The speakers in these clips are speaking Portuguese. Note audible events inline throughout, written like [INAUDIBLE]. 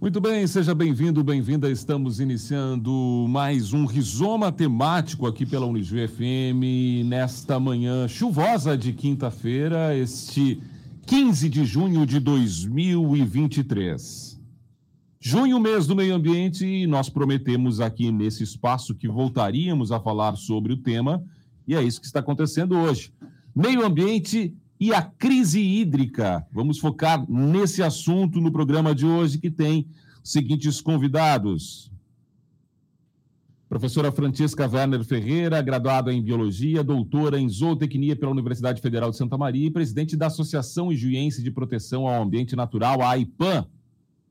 Muito bem, seja bem-vindo, bem-vinda. Estamos iniciando mais um rizoma temático aqui pela Unijuí FM nesta manhã chuvosa de quinta-feira, este 15 de junho de 2023. Junho, mês do meio ambiente, e nós prometemos aqui nesse espaço que voltaríamos a falar sobre o tema, e é isso que está acontecendo hoje. Meio ambiente e a crise hídrica. Vamos focar nesse assunto no programa de hoje, que tem os seguintes convidados. Professora Francisca Werner Ferreira, graduada em Biologia, doutora em Zootecnia pela Universidade Federal de Santa Maria e presidente da Associação Ijuiense de Proteção ao Ambiente Natural, a AIPAM,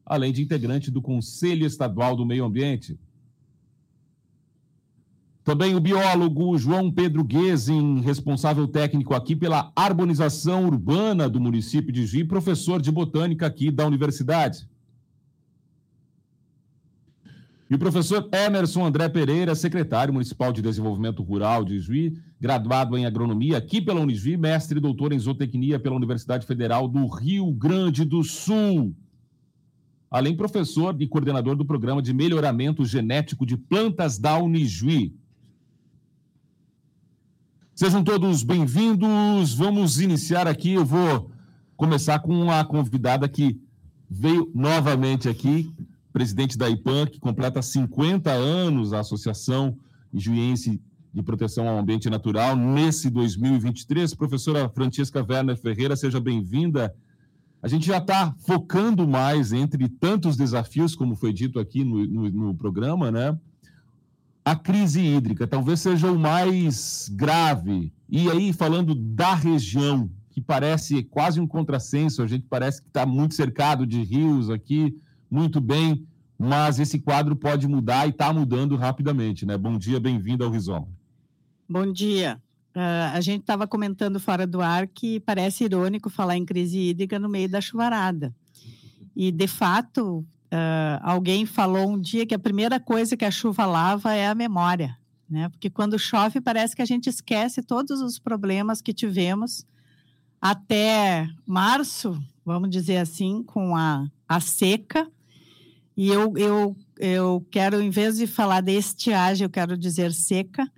além de integrante do Conselho Estadual do Meio Ambiente. Também o biólogo João Pedro Guezin, responsável técnico aqui pela arbonização urbana do município de Juí, professor de botânica aqui da universidade. E o professor Emerson André Pereira, secretário municipal de Desenvolvimento Rural de Juí, graduado em agronomia aqui pela Unijuí, mestre e doutor em zootecnia pela Universidade Federal do Rio Grande do Sul. Além professor e coordenador do programa de melhoramento genético de plantas da Unijuí. Sejam todos bem-vindos. Vamos iniciar aqui. Eu vou começar com a convidada que veio novamente aqui, presidente da IPAN, que completa 50 anos a Associação Juiense de Proteção ao Ambiente Natural nesse 2023. Professora Francesca Werner Ferreira, seja bem-vinda. A gente já está focando mais entre tantos desafios, como foi dito aqui no, no, no programa, né? A crise hídrica talvez seja o mais grave. E aí, falando da região, que parece quase um contrassenso, a gente parece que está muito cercado de rios aqui, muito bem, mas esse quadro pode mudar e está mudando rapidamente, né? Bom dia, bem-vindo ao Rizoma. Bom dia. Uh, a gente estava comentando fora do ar que parece irônico falar em crise hídrica no meio da chuvarada. E, de fato, Uh, alguém falou um dia que a primeira coisa que a chuva lava é a memória, né? Porque quando chove parece que a gente esquece todos os problemas que tivemos até março, vamos dizer assim, com a, a seca. E eu, eu, eu quero, em vez de falar de estiagem, eu quero dizer seca,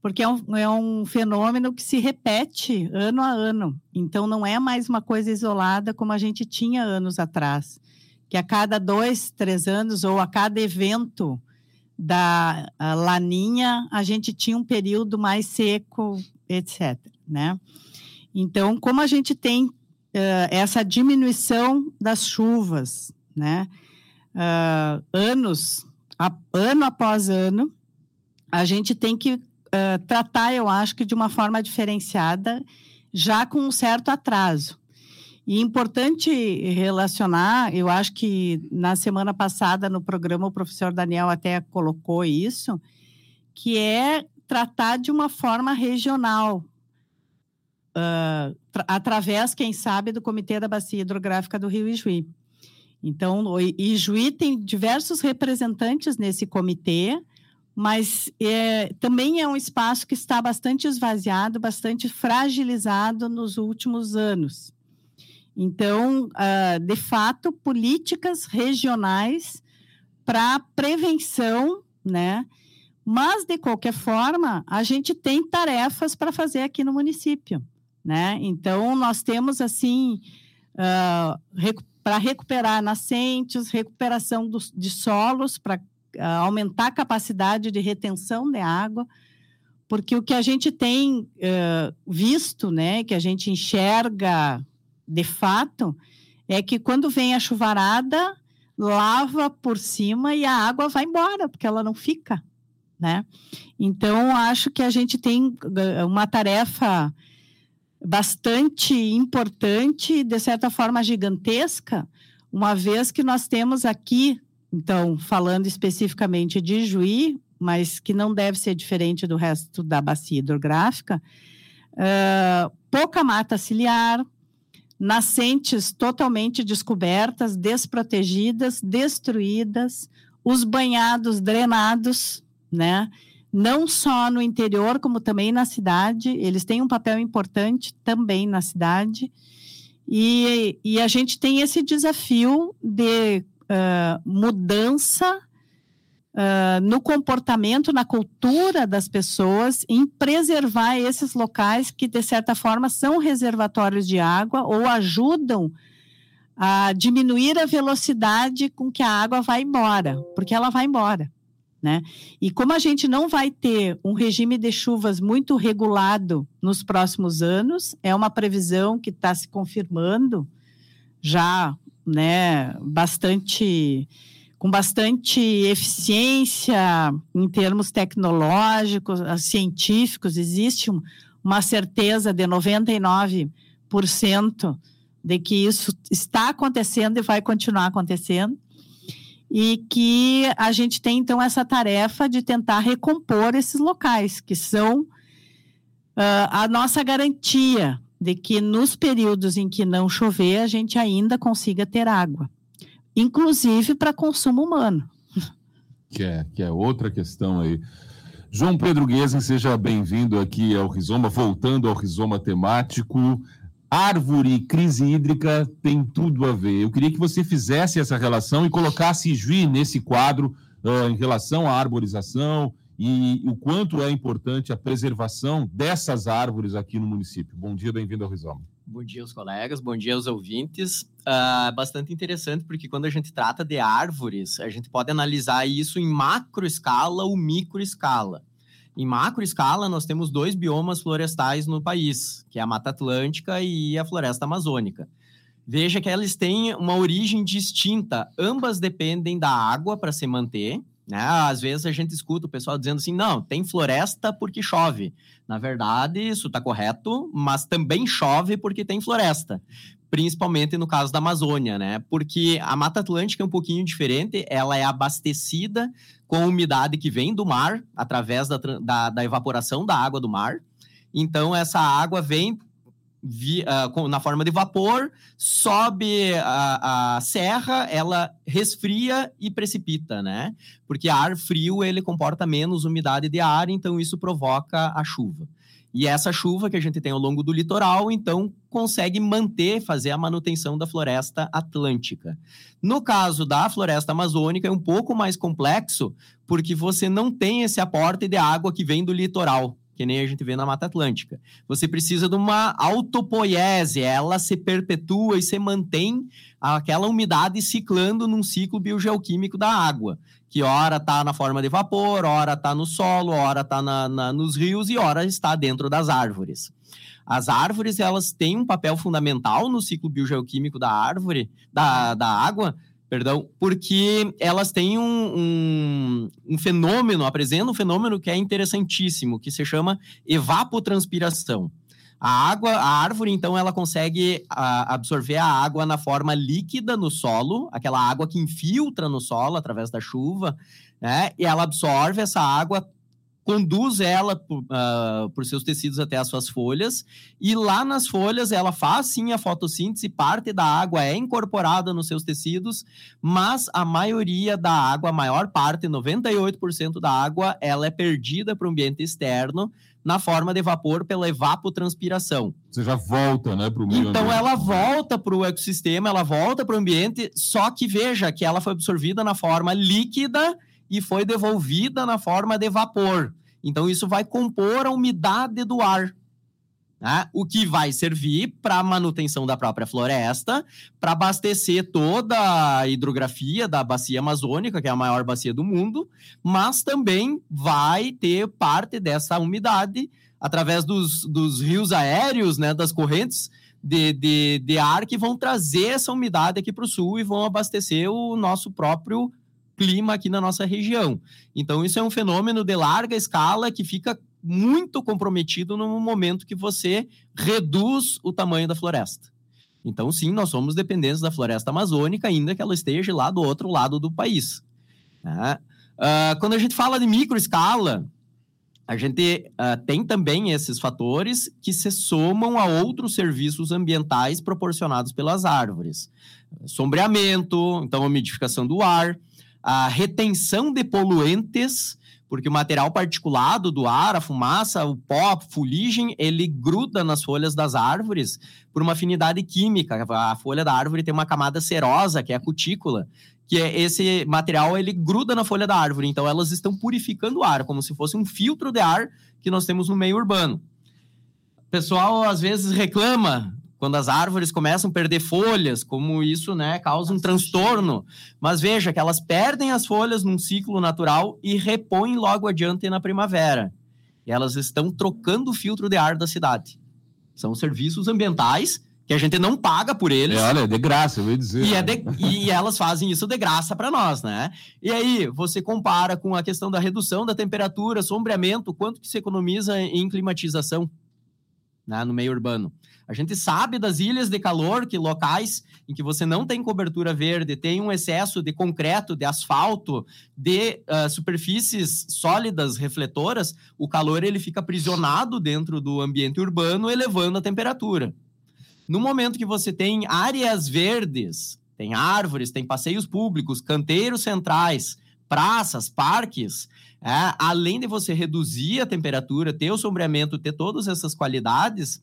porque é um, é um fenômeno que se repete ano a ano. Então, não é mais uma coisa isolada como a gente tinha anos atrás que a cada dois, três anos, ou a cada evento da laninha, a gente tinha um período mais seco, etc. Né? Então, como a gente tem uh, essa diminuição das chuvas, né? Uh, anos, a, ano após ano, a gente tem que uh, tratar, eu acho que de uma forma diferenciada, já com um certo atraso. E importante relacionar, eu acho que na semana passada no programa o professor Daniel até colocou isso, que é tratar de uma forma regional, uh, através, quem sabe, do Comitê da Bacia Hidrográfica do Rio Ijuí. Então, o Ijuí tem diversos representantes nesse comitê, mas é, também é um espaço que está bastante esvaziado, bastante fragilizado nos últimos anos. Então, uh, de fato, políticas regionais para prevenção, né? Mas, de qualquer forma, a gente tem tarefas para fazer aqui no município, né? Então, nós temos, assim, uh, recu para recuperar nascentes, recuperação dos, de solos, para uh, aumentar a capacidade de retenção de água, porque o que a gente tem uh, visto, né, que a gente enxerga de fato, é que quando vem a chuvarada, lava por cima e a água vai embora, porque ela não fica, né? Então, acho que a gente tem eh, uma tarefa bastante importante, de certa forma gigantesca, uma vez que nós temos aqui, então, falando especificamente de Juí, mas que não deve ser diferente do resto da bacia hidrográfica, uh, pouca mata ciliar, nascentes totalmente descobertas, desprotegidas, destruídas, os banhados drenados, né? Não só no interior, como também na cidade, eles têm um papel importante também na cidade. E, e a gente tem esse desafio de uh, mudança uh, no comportamento, na cultura das pessoas, em preservar esses locais que, de certa forma, são reservatórios de água ou ajudam a diminuir a velocidade com que a água vai embora, porque ela vai embora. Né? E como a gente não vai ter um regime de chuvas muito regulado nos próximos anos, é uma previsão que está se confirmando já, né, bastante com bastante eficiência em termos tecnológicos, científicos, existe uma certeza de 99% de que isso está acontecendo e vai continuar acontecendo e que a gente tem então essa tarefa de tentar recompor esses locais, que são uh, a nossa garantia de que nos períodos em que não chover, a gente ainda consiga ter água, inclusive para consumo humano. Que é, que é outra questão aí. João Pedro Guesen, seja bem-vindo aqui ao Rizoma, voltando ao Rizoma temático árvore e crise hídrica tem tudo a ver. Eu queria que você fizesse essa relação e colocasse Juí nesse quadro uh, em relação à arborização e, e o quanto é importante a preservação dessas árvores aqui no município. Bom dia, bem-vindo ao Rizoma. Bom dia aos colegas, bom dia aos ouvintes. Uh, bastante interessante porque quando a gente trata de árvores, a gente pode analisar isso em macro escala ou micro escala. Em macro escala, nós temos dois biomas florestais no país, que é a Mata Atlântica e a Floresta Amazônica. Veja que elas têm uma origem distinta, ambas dependem da água para se manter. Né? Às vezes a gente escuta o pessoal dizendo assim: não, tem floresta porque chove. Na verdade, isso está correto, mas também chove porque tem floresta principalmente no caso da Amazônia, né? Porque a Mata Atlântica é um pouquinho diferente, ela é abastecida com umidade que vem do mar, através da, da, da evaporação da água do mar. Então, essa água vem vi, uh, na forma de vapor, sobe a, a, serra, ela resfria e precipita, né? Porque ar frio ele comporta menos umidade de ar, então isso provoca a chuva. E essa chuva que a gente tem ao longo do litoral, então, consegue manter, fazer a manutenção da floresta atlântica. No caso da floresta amazônica, é um pouco mais complexo, porque você não tem esse aporte de água que vem do litoral, que nem a gente vê na Mata Atlântica. Você precisa de uma autopoiese, ela se perpetua e se mantém aquela umidade ciclando num ciclo biogeoquímico da água que ora está na forma de vapor, ora está no solo, ora está nos rios e ora está dentro das árvores. As árvores elas têm um papel fundamental no ciclo biogeoquímico da árvore, da, da água, perdão, porque elas têm um, um, um, fenômeno, apresentam um fenômeno que é interessantíssimo, que se chama evapotranspiração. A água, a árvore, então, ela consegue a, absorver a água na forma líquida no solo, aquela água que infiltra no solo através da chuva, né? E ela absorve essa água, conduz ela por, uh, por seus tecidos até as suas folhas, e lá nas folhas ela faz sim a fotossíntese, parte da água é incorporada nos seus tecidos, mas a maioria da água, a maior parte, 98% da água, ela é perdida para o ambiente externo, na forma de vapor pela evapotranspiração. Você já volta, né, para o meio Então ambiente. ela volta para o ecossistema, ela volta para o ambiente, só que veja que ela foi absorvida na forma líquida e foi devolvida na forma de vapor. Então isso vai compor a umidade do ar. Né? O que vai servir para a manutenção da própria floresta, para abastecer toda a hidrografia da bacia amazônica, que é a maior bacia do mundo, mas também vai ter parte dessa umidade através dos, dos rios aéreos, né, das correntes de, de, de ar que vão trazer essa umidade aqui para o sul e vão abastecer o nosso próprio clima aqui na nossa região. Então, isso é um fenômeno de larga escala que fica muito comprometido no momento que você reduz o tamanho da floresta. Então, sim, nós somos dependentes da floresta amazônica, ainda que ela esteja lá do outro lado do país. Né? Uh, quando a gente fala de microescala, a gente uh, tem também esses fatores que se somam a outros serviços ambientais proporcionados pelas árvores. Sombreamento, então a umidificação do ar, a retenção de poluentes, porque o material particulado do ar, a fumaça, o pó, a fuligem, ele gruda nas folhas das árvores por uma afinidade química. A folha da árvore tem uma camada serosa, que é a cutícula, que é esse material ele gruda na folha da árvore, então elas estão purificando o ar, como se fosse um filtro de ar que nós temos no meio urbano. O pessoal às vezes reclama quando as árvores começam a perder folhas, como isso né, causa um transtorno. Mas veja que elas perdem as folhas num ciclo natural e repõem logo adiante na primavera. E elas estão trocando o filtro de ar da cidade. São serviços ambientais que a gente não paga por eles. É, olha, é de graça, eu ia dizer. E, é de, e elas fazem isso de graça para nós, né? E aí, você compara com a questão da redução da temperatura, sombreamento, quanto que se economiza em climatização né, no meio urbano. A gente sabe das ilhas de calor, que locais em que você não tem cobertura verde, tem um excesso de concreto, de asfalto, de uh, superfícies sólidas refletoras, o calor ele fica aprisionado dentro do ambiente urbano, elevando a temperatura. No momento que você tem áreas verdes, tem árvores, tem passeios públicos, canteiros centrais, praças, parques, é, além de você reduzir a temperatura, ter o sombreamento, ter todas essas qualidades,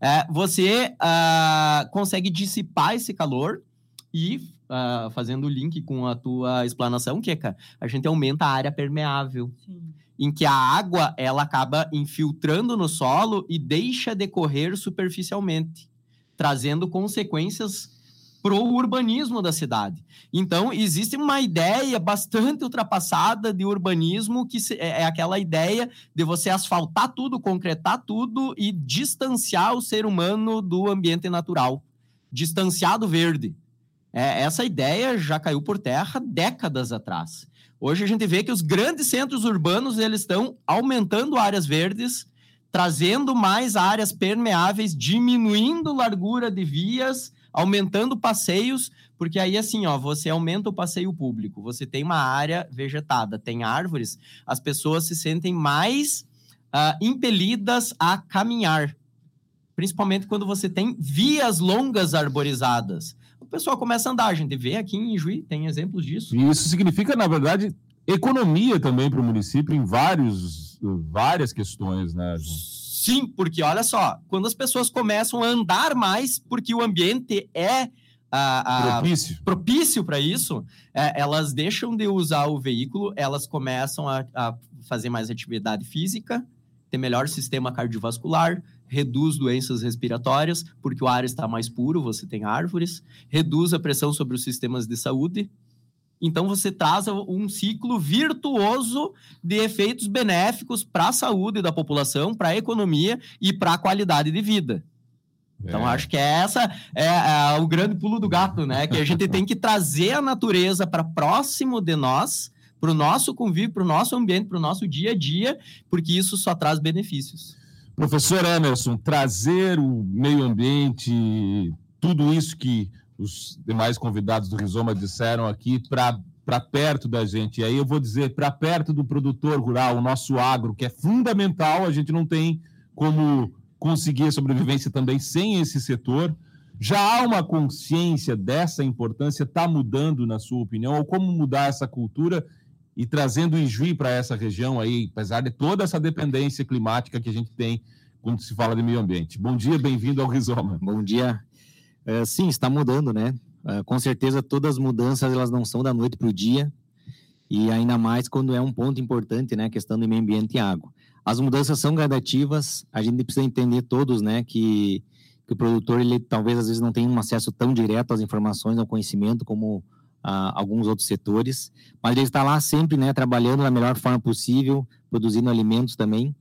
é, você uh, consegue dissipar esse calor e, uh, fazendo o link com a tua explanação, Keka, a gente aumenta a área permeável. Sim. Em que a água ela acaba infiltrando no solo e deixa de correr superficialmente, trazendo consequências para o urbanismo da cidade. Então, existe uma ideia bastante ultrapassada de urbanismo, que é, é aquela ideia de você asfaltar tudo, concretar tudo e distanciar o ser humano do ambiente natural, distanciar do verde. É, essa ideia já caiu por terra décadas atrás. Hoje a gente vê que os grandes centros urbanos eles estão aumentando áreas verdes, trazendo mais áreas permeáveis, diminuindo largura de vias aumentando passeios, porque aí assim, ó, você aumenta o passeio público, você tem uma área vegetada, tem árvores, as pessoas se sentem mais uh, impelidas a caminhar, principalmente quando você tem vias longas arborizadas. O pessoal começa a andar, a gente vê aqui em Juí, tem exemplos disso. E isso significa, na verdade, economia também para o município em vários, várias questões, né, João? Sim, porque olha só, quando as pessoas começam a andar mais, porque o ambiente é a, a, propício. propício para isso, é, elas deixam de usar o veículo, elas começam a, a, fazer mais atividade física, ter melhor sistema cardiovascular, reduz doenças respiratórias, porque o ar está mais puro, você tem árvores, reduz a pressão sobre os sistemas de saúde, então você traz um ciclo virtuoso de efeitos benéficos para a saúde da população, para a economia e para a qualidade de vida. Então, é. acho que essa é, é, o grande pulo do gato, né? Que a gente tem que trazer a natureza para próximo de nós, para o nosso convívio, para o nosso ambiente, para o nosso dia a dia, porque isso só traz benefícios. Professor Emerson, trazer o meio ambiente, tudo isso que os demais convidados do Rizoma disseram aqui, para perto da gente. E aí eu vou dizer, para perto do produtor rural, o nosso agro, que é fundamental, a gente não tem como conseguir a sobrevivência também sem esse setor. Já há uma consciência dessa importância? Está mudando, na sua opinião? Ou como mudar essa cultura e trazendo o Ijuí para essa região aí, apesar de toda essa dependência climática que a gente tem quando se fala de meio ambiente? Bom dia, bem-vindo ao Rizoma. Bom dia. É, sim, está mudando, né? É, com certeza todas as mudanças elas não são da noite para o dia e ainda mais quando é um ponto importante, né? A questão do meio ambiente e água. As mudanças são gradativas. A gente precisa entender todos, né? Que, que o produtor ele talvez às vezes não tenha um acesso tão direto às informações, ao conhecimento como ah, alguns outros setores, mas ele está lá sempre, né? Trabalhando da melhor forma possível, produzindo alimentos também.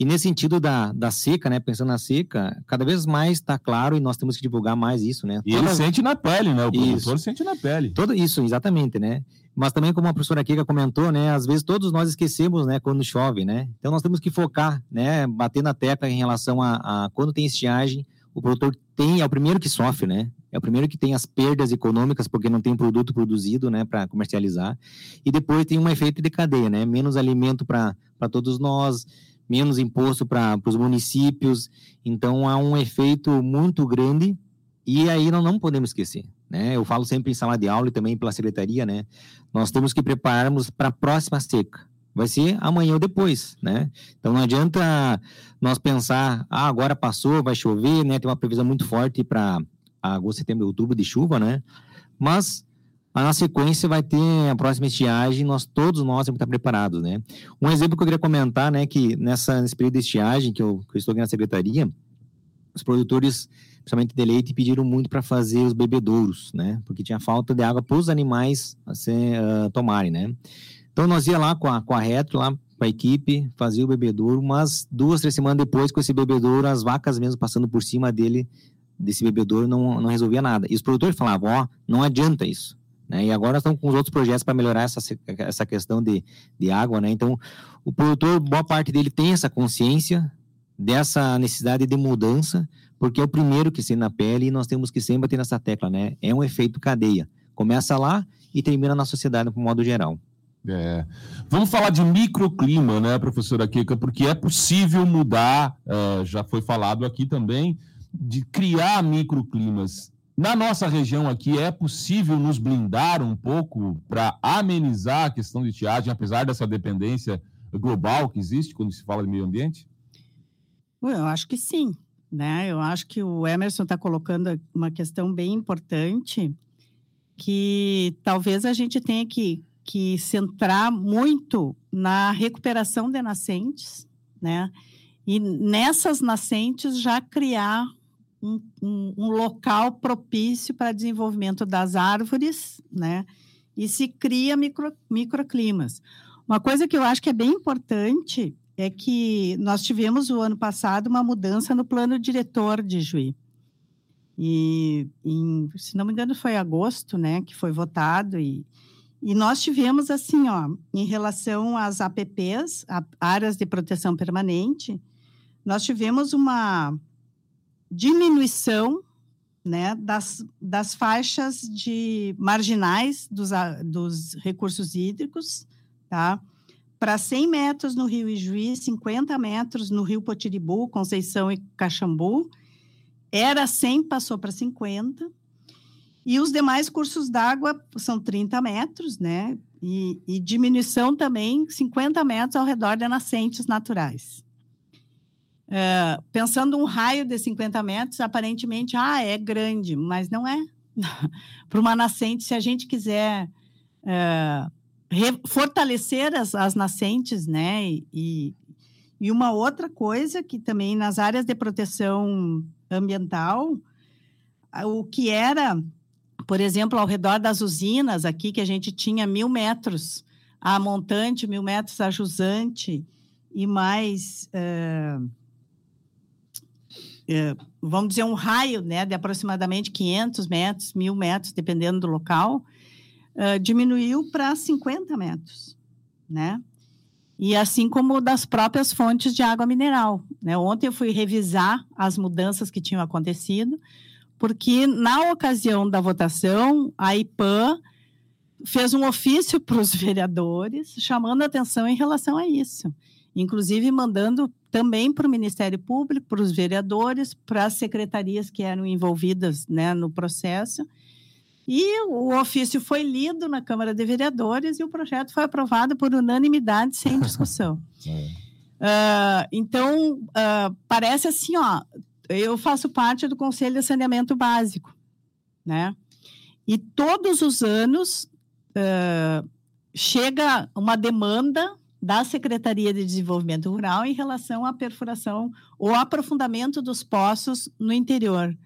E nesse sentido da, da seca, né? Pensando na seca, cada vez mais está claro e nós temos que divulgar mais isso, né? E Toda... ele sente na pele, né? O isso. produtor sente na pele. Todo isso, exatamente, né? Mas também, como a professora Kika comentou, né? Às vezes todos nós esquecemos, né? Quando chove, né? Então nós temos que focar, né? Bater na tecla em relação a, a quando tem estiagem, o produtor tem, é o primeiro que sofre, né? É o primeiro que tem as perdas econômicas porque não tem produto produzido, né, para comercializar. E depois tem um efeito de cadeia, né? Menos alimento para todos nós, menos imposto para os municípios. Então, há um efeito muito grande e aí nós não podemos esquecer. Né? Eu falo sempre em sala de aula e também pela secretaria, né? Nós temos que prepararmos para a próxima seca. Vai ser amanhã ou depois, né? Então não adianta nós pensar, ah, agora passou, vai chover, né? Tem uma previsão muito forte para agosto, setembro, outubro de chuva, né? Mas na sequência vai ter a próxima estiagem, nós todos nós temos que estar preparados, né? Um exemplo que eu queria comentar, né, que nessa, nesse período de estiagem que eu, que eu estou aqui na secretaria, os produtores, principalmente de leite, pediram muito para fazer os bebedouros, né? Porque tinha falta de água para os animais assim, uh, tomarem, né? Então nós ia lá com a, com a retro, lá com a equipe, fazia o bebedouro, mas duas, três semanas depois, com esse bebedouro, as vacas mesmo passando por cima dele, desse bebedouro, não, não resolvia nada. E os produtores falavam, ó, oh, não adianta isso né? E agora estão com os outros projetos para melhorar essa, essa questão de, de água. Né? Então, o produtor, boa parte dele tem essa consciência dessa necessidade de mudança, porque é o primeiro que se na pele e nós temos que sempre bater nessa tecla. Né? É um efeito cadeia. Começa lá e termina na sociedade, de modo geral. É. Vamos falar de microclima, né, professora Kika, porque é possível mudar, uh, já foi falado aqui também, de criar microclimas. Na nossa região aqui, é possível nos blindar um pouco para amenizar a questão de estiagem, apesar dessa dependência global que existe quando se fala de meio ambiente? Eu acho que sim. Né? Eu acho que o Emerson está colocando uma questão bem importante, que talvez a gente tenha que, que centrar muito na recuperação de nascentes, né? E nessas nascentes já criar um, um, um local propício para desenvolvimento das árvores, né? E se cria micro, microclimas. Uma coisa que eu acho que é bem importante é que nós tivemos o ano passado uma mudança no plano diretor de Juí. E, em, se não me engano, foi agosto, né, que foi votado e, e nós tivemos assim, ó, em relação às APPs, áreas de proteção permanente, nós tivemos uma diminuição né, das, das faixas de marginais dos, dos recursos hídricos, tá? Para 100 metros no Rio Ijuí, 50 metros no Rio Potiribu, Conceição e Caxambu. Era 100, passou para 50. E os demais cursos d'água são 30 metros, né? E, e diminuição também 50 metros ao redor de nascentes naturais. Uh, pensando um raio de 50 metros, aparentemente, ah, é grande, mas não é. [LAUGHS] Para uma nascente, se a gente quiser uh, fortalecer as, as, nascentes, né? E, e uma outra coisa que também nas áreas de proteção ambiental, o que era, por exemplo, ao redor das usinas aqui, que a gente tinha mil metros a montante, mil metros a jusante, e mais. Uh, vamos dizer, um raio né, de aproximadamente 500 metros, mil metros, dependendo do local, uh, diminuiu para 50 metros, né? E assim como das próprias fontes de água mineral. Né? Ontem eu fui revisar as mudanças que tinham acontecido, porque na ocasião da votação, a IPAM fez um ofício [LAUGHS] para os vereadores chamando atenção em relação a isso inclusive mandando também para o Ministério Público, para os vereadores, para as secretarias que eram envolvidas né, no processo. E o ofício foi lido na Câmara de Vereadores e o projeto foi aprovado por unanimidade, sem [LAUGHS] discussão. uh, então, uh, parece assim, ó, eu faço parte do Conselho de Saneamento Básico, né? E todos os anos uh, chega uma demanda da Secretaria de Desenvolvimento Rural em relação à perfuração ou aprofundamento dos poços no interior.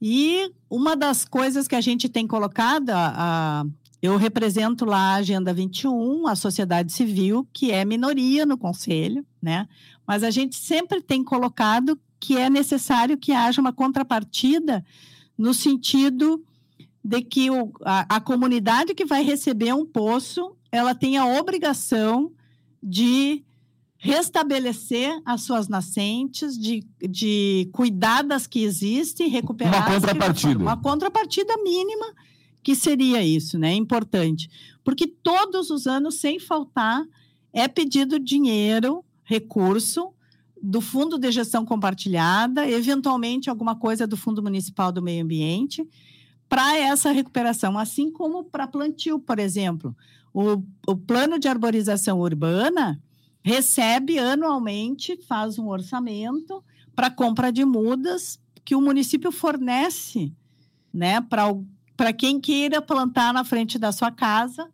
E uma das coisas que a gente tem colocado, a, a, eu represento lá a Agenda 21, a sociedade civil, que é minoria no conselho, né? Mas a gente sempre tem colocado que é necessário que haja uma contrapartida no sentido de que o, a, a comunidade que vai receber um poço ela tem a obrigação de restabelecer as suas nascentes, de, de cuidar das que existem, recuperar. Uma contrapartida. Uma contrapartida mínima, que seria isso, né? Importante. Porque todos os anos, sem faltar, é pedido dinheiro, recurso do Fundo de Gestão Compartilhada, eventualmente alguma coisa do Fundo Municipal do Meio Ambiente, para essa recuperação, assim como para plantio, por exemplo. O, o plano de arborização urbana recebe anualmente, faz um orçamento para compra de mudas que o município fornece né, para quem queira plantar na frente da sua casa.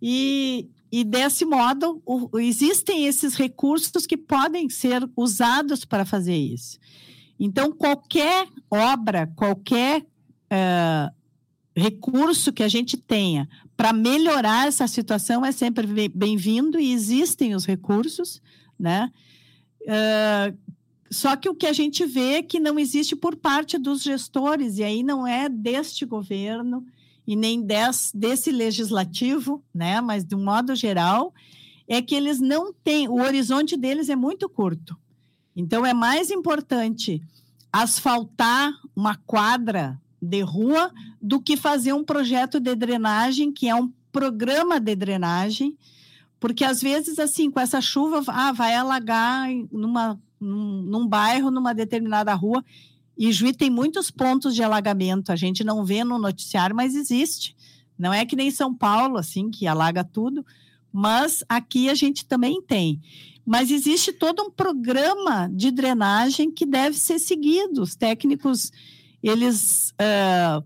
E, e desse modo, o, existem esses recursos que podem ser usados para fazer isso. Então, qualquer obra, qualquer uh, recurso que a gente tenha para melhorar essa situação é sempre bem-vindo e existem os recursos, né? Uh, só que o que a gente vê é que não existe por parte dos gestores, e aí não é deste governo e nem des, desse legislativo, né? Mas de um modo geral, é que eles não têm, o horizonte deles é muito curto. Então é mais importante asfaltar uma quadra de rua do que fazer um projeto de drenagem, que é um programa de drenagem, porque às vezes, assim, com essa chuva, ah, vai alagar numa, num, num bairro, numa determinada rua, e Juí tem muitos pontos de alagamento, a gente não vê no noticiário, mas existe. Não é que nem São Paulo, assim, que alaga tudo, mas aqui a gente também tem. Mas existe todo um programa de drenagem que deve ser seguido. Os técnicos eles uh,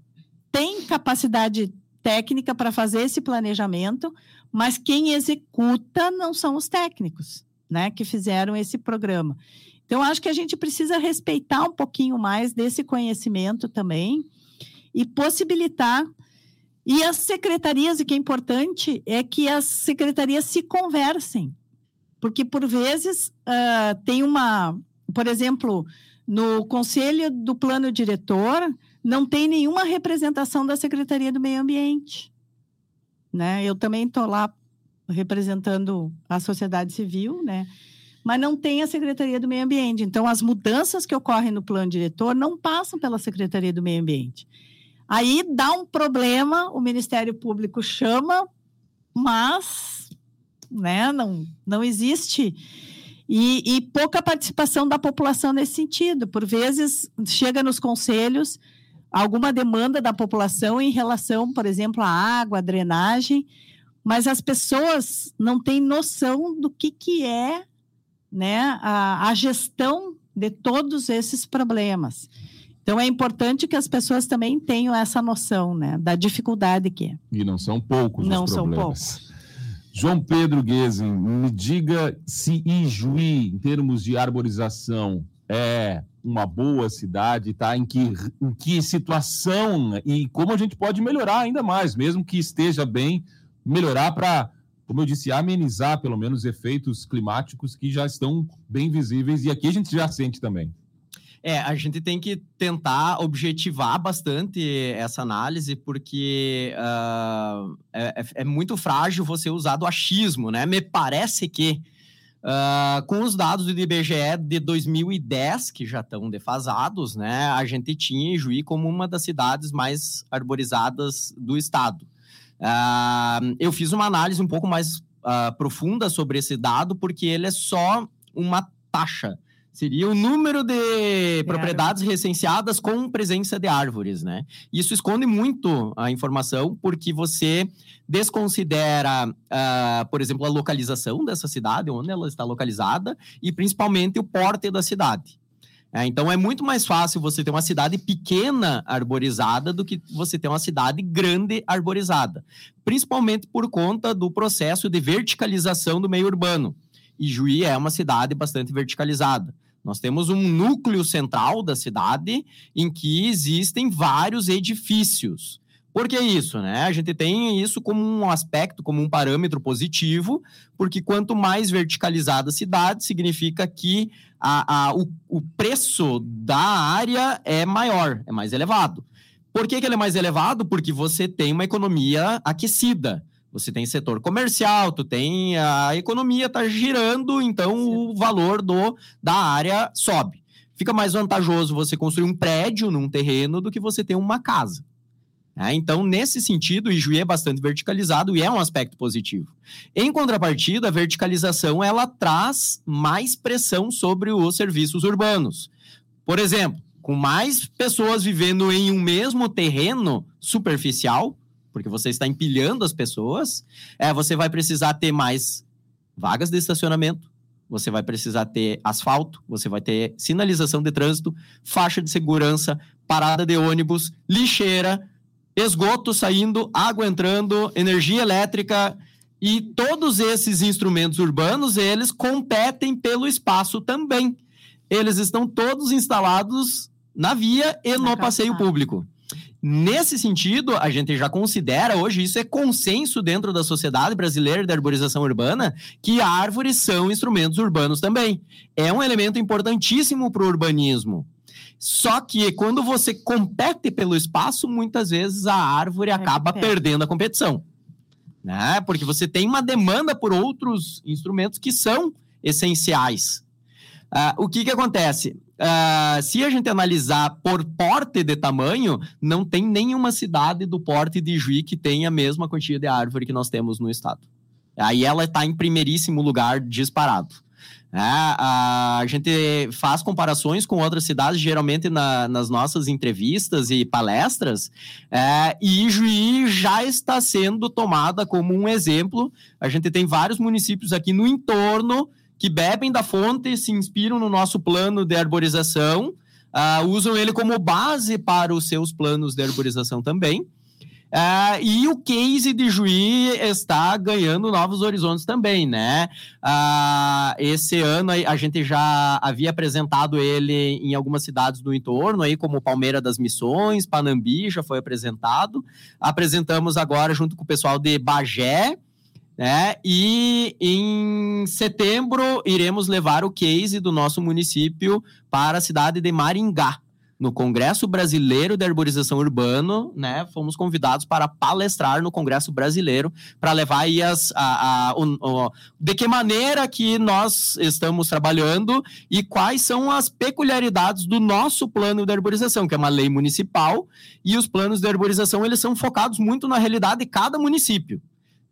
têm capacidade técnica para fazer esse planejamento, mas quem executa não são os técnicos, né, que fizeram esse programa. Então, acho que a gente precisa respeitar um pouquinho mais desse conhecimento também e possibilitar. E as secretarias, o que é importante é que as secretarias se conversem, porque por vezes uh, tem uma, por exemplo, no conselho do plano diretor, não tem nenhuma representação da Secretaria do Meio Ambiente. Né? Eu também estou lá representando a sociedade civil, né? mas não tem a Secretaria do Meio Ambiente. Então, as mudanças que ocorrem no plano diretor não passam pela Secretaria do Meio Ambiente. Aí dá um problema, o Ministério Público chama, mas né, não, não existe e, e, pouca participação da população nesse sentido. Por vezes, chega nos conselhos alguma demanda da população em relação, por exemplo, à água, à drenagem, mas as pessoas não têm noção do que, que é né, a, a gestão de todos esses problemas. Então é importante que as pessoas também tenham essa noção, né, da dificuldade que é. E não são poucos não os problemas. Não são poucos. João Pedro Guesen, me diga se Ijuí, em termos de arborização, é uma boa cidade, tá? Em que, em que situação e como a gente pode melhorar ainda mais, mesmo que esteja bem, melhorar para, como eu disse, amenizar pelo menos efeitos climáticos que já estão bem visíveis e aqui a gente já sente também. É, a gente tem que tentar objetivar bastante essa análise, porque uh, é, é, muito frágil você usar do achismo, né? Me parece que uh, com os dados do IBGE de 2010, que já estão defasados, né? A gente tinha Juí como uma das cidades mais arborizadas do estado. Uh, eu fiz uma análise um pouco mais profunda sobre esse dado, porque ele é só uma taxa Seria o número de propriedades recenseadas com presença de árvores, né? Isso esconde muito a informação, porque você desconsidera, uh, por exemplo, a localização dessa cidade, onde ela está localizada, e principalmente o porte da cidade. É, então é muito mais fácil você ter uma cidade pequena arborizada do que você ter uma cidade grande arborizada, principalmente por conta do processo de verticalização do meio urbano. E Juí é uma cidade bastante verticalizada. Nós temos um núcleo central da cidade em que existem vários edifícios. Por que isso, né? A gente tem isso como um aspecto, como um parâmetro positivo, porque quanto mais verticalizada a cidade, significa que a, a, o, o preço da área é maior, é mais elevado. Por que, que ele é mais elevado? Porque você tem uma economia aquecida. Você tem setor comercial, tu tem a economia tá girando, então o valor do da área sobe. Fica mais vantajoso você construir um prédio num terreno do que você ter uma casa. É, então, nesse sentido, o Ijuí é bastante verticalizado e é um aspecto positivo. Em contrapartida, a verticalização ela traz mais pressão sobre os serviços urbanos. Por exemplo, com mais pessoas vivendo em um mesmo terreno superficial, porque você está empilhando as pessoas, é, você vai precisar ter mais vagas de estacionamento, você vai precisar ter asfalto, você vai ter sinalização de trânsito, faixa de segurança, parada de ônibus, lixeira, esgoto saindo, água entrando, energia elétrica e todos esses instrumentos urbanos, eles competem pelo espaço também. Eles estão todos instalados na via e no passeio público. Nesse sentido, a gente já considera hoje, isso é consenso dentro da sociedade brasileira de arborização urbana, que árvores são instrumentos urbanos também. É um elemento importantíssimo para o urbanismo. Só que quando você compete pelo espaço, muitas vezes a árvore acaba é perdendo a competição. Né? Porque você tem uma demanda por outros instrumentos que são essenciais. Uh, o que, que acontece? Uh, se a gente analisar por porte de tamanho, não tem nenhuma cidade do porte de Juí que tenha a mesma quantia de árvore que nós temos no estado. Aí ela está em primeiríssimo lugar disparado. É, a gente faz comparações com outras cidades, geralmente na, nas nossas entrevistas e palestras, é, e Juí já está sendo tomada como um exemplo. A gente tem vários municípios aqui no entorno que bebem da fonte, se inspiram no nosso plano de arborização, uh, usam ele como base para os seus planos de arborização também. Uh, e o case de Juí está ganhando novos horizontes também, né? Uh, esse ano a gente já havia apresentado ele em algumas cidades do entorno, aí como Palmeira das Missões, Panambi já foi apresentado. Apresentamos agora junto com o pessoal de Bagé, né? E em setembro iremos levar o case do nosso município para a cidade de Maringá. No Congresso Brasileiro de Arborização Urbano, né? Fomos convidados para palestrar no Congresso Brasileiro para levar aí as, a, a, o, o, de que maneira que nós estamos trabalhando e quais são as peculiaridades do nosso plano de arborização, que é uma lei municipal, e os planos de arborização eles são focados muito na realidade de cada município.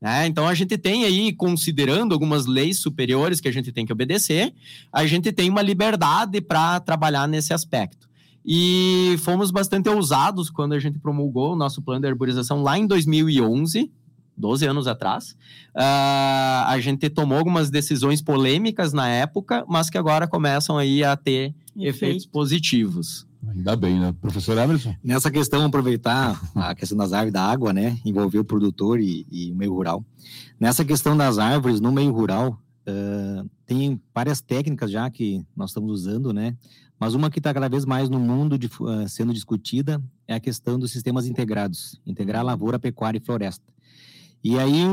Né? Então a gente tem aí, considerando algumas leis superiores que a gente tem que obedecer, a gente tem uma liberdade para trabalhar nesse aspecto. E fomos bastante ousados quando a gente promulgou o nosso plano de arborização lá em 2011, 12 anos atrás. Uh, a gente tomou algumas decisões polêmicas na época, mas que agora começam aí a ter Efeito. efeitos positivos. Ainda bem, né? Professor Emerson? Nessa questão, aproveitar a [LAUGHS] questão das árvores da água, né? Envolver o produtor e, e o meio rural. Nessa questão das árvores no meio rural, uh, tem várias técnicas já que nós estamos usando, né? Mas uma que está cada vez mais no mundo de, uh, sendo discutida é a questão dos sistemas integrados. Integrar lavoura, pecuária e floresta. E aí,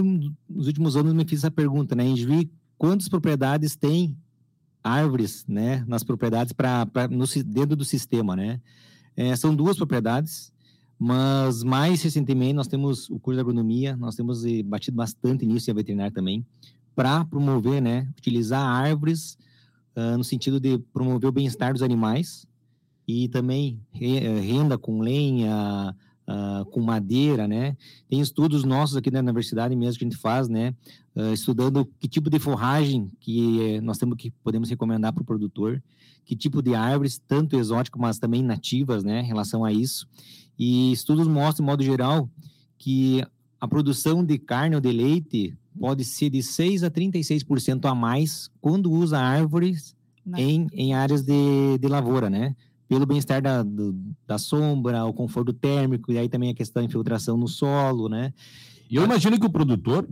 nos últimos anos, me fiz essa pergunta, né? Em Juí, quantas propriedades tem árvores, né, nas propriedades para dentro do sistema, né? É, são duas propriedades, mas mais recentemente nós temos o curso de agronomia, nós temos eh, batido bastante nisso e a veterinária também, para promover, né, utilizar árvores uh, no sentido de promover o bem-estar dos animais e também eh, renda com lenha, uh, com madeira, né? Tem estudos nossos aqui na universidade mesmo que a gente faz, né? Uh, estudando que tipo de forragem que nós temos que podemos recomendar para o produtor, que tipo de árvores, tanto exóticas, mas também nativas, né? Em relação a isso. E estudos mostram, de modo geral, que a produção de carne ou de leite pode ser de 6 a 36% a mais quando usa árvores em, em áreas de, de lavoura, né? Pelo bem-estar da, da sombra, o conforto térmico, e aí também a questão da infiltração no solo, né? E eu imagino que o produtor